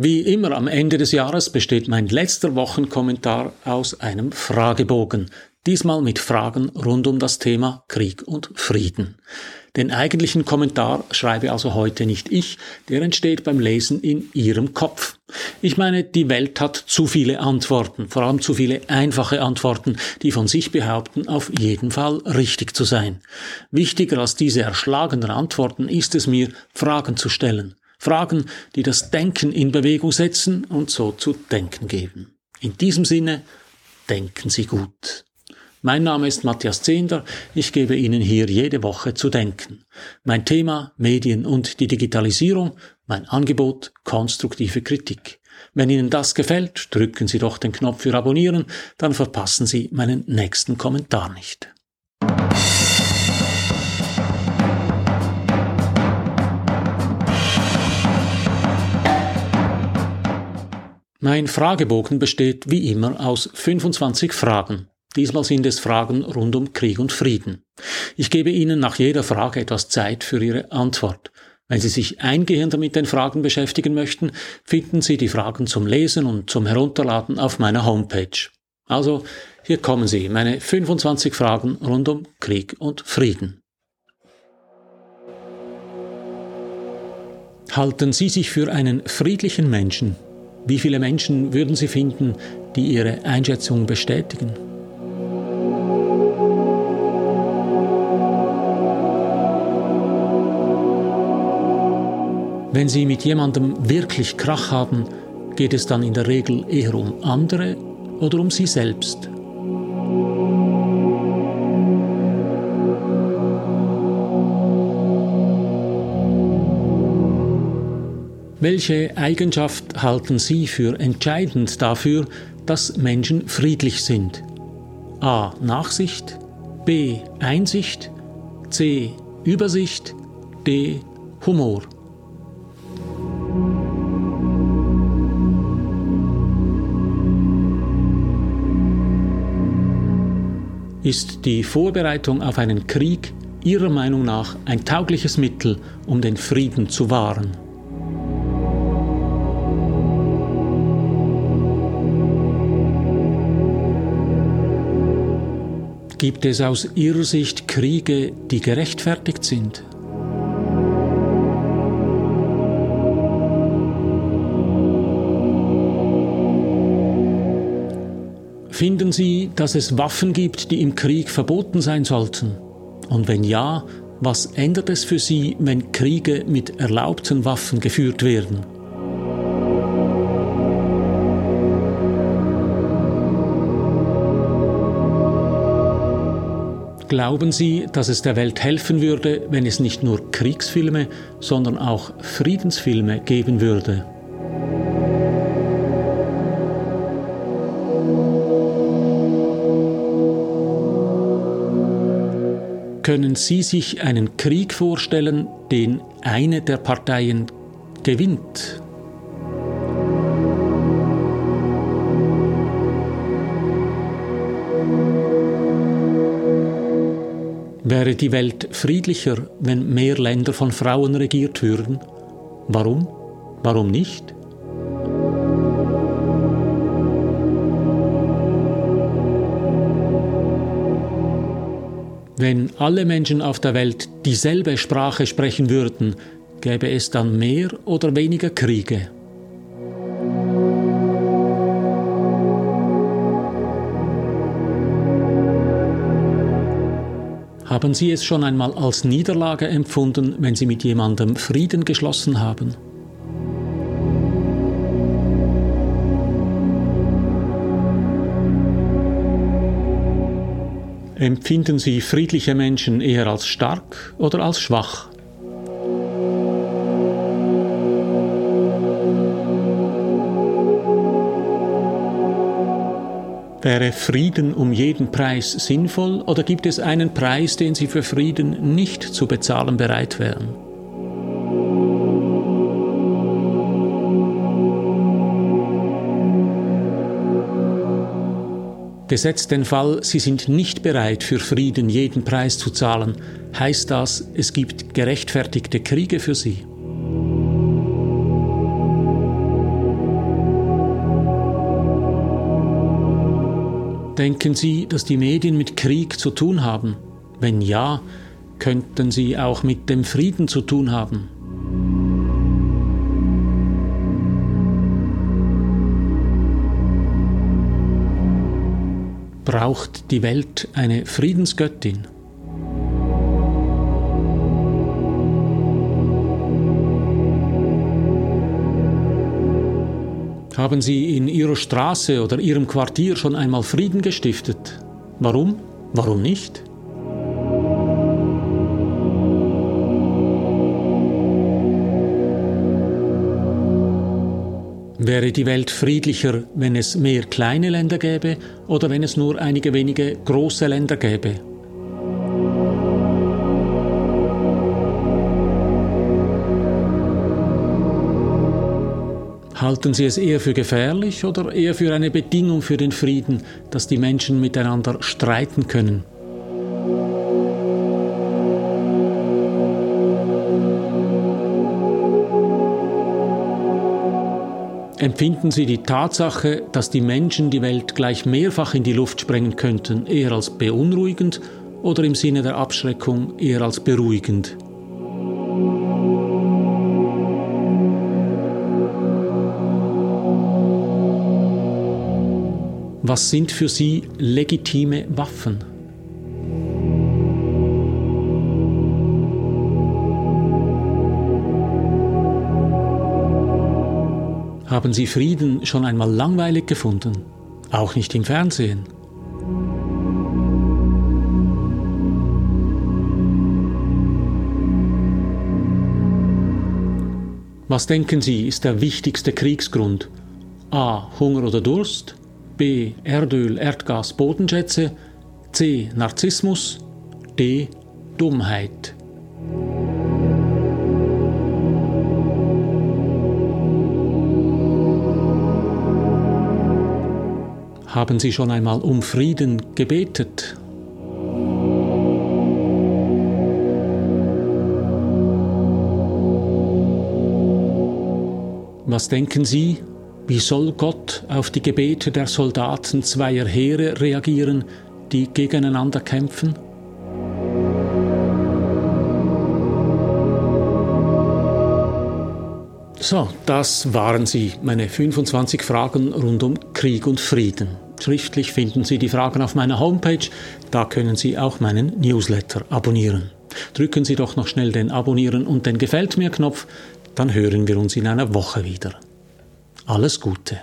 Wie immer am Ende des Jahres besteht mein letzter Wochenkommentar aus einem Fragebogen, diesmal mit Fragen rund um das Thema Krieg und Frieden. Den eigentlichen Kommentar schreibe also heute nicht ich, der entsteht beim Lesen in Ihrem Kopf. Ich meine, die Welt hat zu viele Antworten, vor allem zu viele einfache Antworten, die von sich behaupten, auf jeden Fall richtig zu sein. Wichtiger als diese erschlagenden Antworten ist es mir, Fragen zu stellen. Fragen, die das Denken in Bewegung setzen und so zu denken geben. In diesem Sinne, denken Sie gut. Mein Name ist Matthias Zehnder, ich gebe Ihnen hier jede Woche zu denken. Mein Thema Medien und die Digitalisierung, mein Angebot konstruktive Kritik. Wenn Ihnen das gefällt, drücken Sie doch den Knopf für Abonnieren, dann verpassen Sie meinen nächsten Kommentar nicht. Mein Fragebogen besteht wie immer aus 25 Fragen. Diesmal sind es Fragen rund um Krieg und Frieden. Ich gebe Ihnen nach jeder Frage etwas Zeit für Ihre Antwort. Wenn Sie sich eingehender mit den Fragen beschäftigen möchten, finden Sie die Fragen zum Lesen und zum Herunterladen auf meiner Homepage. Also, hier kommen sie, meine 25 Fragen rund um Krieg und Frieden. Halten Sie sich für einen friedlichen Menschen? Wie viele Menschen würden Sie finden, die Ihre Einschätzung bestätigen? Wenn Sie mit jemandem wirklich Krach haben, geht es dann in der Regel eher um andere oder um Sie selbst. Welche Eigenschaft halten Sie für entscheidend dafür, dass Menschen friedlich sind? A. Nachsicht, B. Einsicht, C. Übersicht, D. Humor. Ist die Vorbereitung auf einen Krieg Ihrer Meinung nach ein taugliches Mittel, um den Frieden zu wahren? Gibt es aus Ihrer Sicht Kriege, die gerechtfertigt sind? Finden Sie, dass es Waffen gibt, die im Krieg verboten sein sollten? Und wenn ja, was ändert es für Sie, wenn Kriege mit erlaubten Waffen geführt werden? Glauben Sie, dass es der Welt helfen würde, wenn es nicht nur Kriegsfilme, sondern auch Friedensfilme geben würde? Können Sie sich einen Krieg vorstellen, den eine der Parteien gewinnt? Wäre die Welt friedlicher, wenn mehr Länder von Frauen regiert würden? Warum? Warum nicht? Wenn alle Menschen auf der Welt dieselbe Sprache sprechen würden, gäbe es dann mehr oder weniger Kriege. Haben Sie es schon einmal als Niederlage empfunden, wenn Sie mit jemandem Frieden geschlossen haben? Empfinden Sie friedliche Menschen eher als stark oder als schwach? Wäre Frieden um jeden Preis sinnvoll oder gibt es einen Preis, den Sie für Frieden nicht zu bezahlen bereit wären? Gesetzt den Fall, Sie sind nicht bereit, für Frieden jeden Preis zu zahlen, heißt das, es gibt gerechtfertigte Kriege für Sie. Denken Sie, dass die Medien mit Krieg zu tun haben? Wenn ja, könnten sie auch mit dem Frieden zu tun haben? Braucht die Welt eine Friedensgöttin? Haben Sie in Ihrer Straße oder Ihrem Quartier schon einmal Frieden gestiftet? Warum? Warum nicht? Wäre die Welt friedlicher, wenn es mehr kleine Länder gäbe oder wenn es nur einige wenige große Länder gäbe? Halten Sie es eher für gefährlich oder eher für eine Bedingung für den Frieden, dass die Menschen miteinander streiten können? Empfinden Sie die Tatsache, dass die Menschen die Welt gleich mehrfach in die Luft sprengen könnten, eher als beunruhigend oder im Sinne der Abschreckung eher als beruhigend? Was sind für Sie legitime Waffen? Haben Sie Frieden schon einmal langweilig gefunden? Auch nicht im Fernsehen? Was denken Sie ist der wichtigste Kriegsgrund? A. Hunger oder Durst? B. Erdöl, Erdgas, Bodenschätze. C. Narzissmus. D. Dummheit. Haben Sie schon einmal um Frieden gebetet? Was denken Sie, wie soll Gott auf die Gebete der Soldaten zweier Heere reagieren, die gegeneinander kämpfen? So, das waren sie, meine 25 Fragen rund um Krieg und Frieden. Schriftlich finden Sie die Fragen auf meiner Homepage, da können Sie auch meinen Newsletter abonnieren. Drücken Sie doch noch schnell den Abonnieren und den Gefällt mir Knopf, dann hören wir uns in einer Woche wieder. Alles Gute.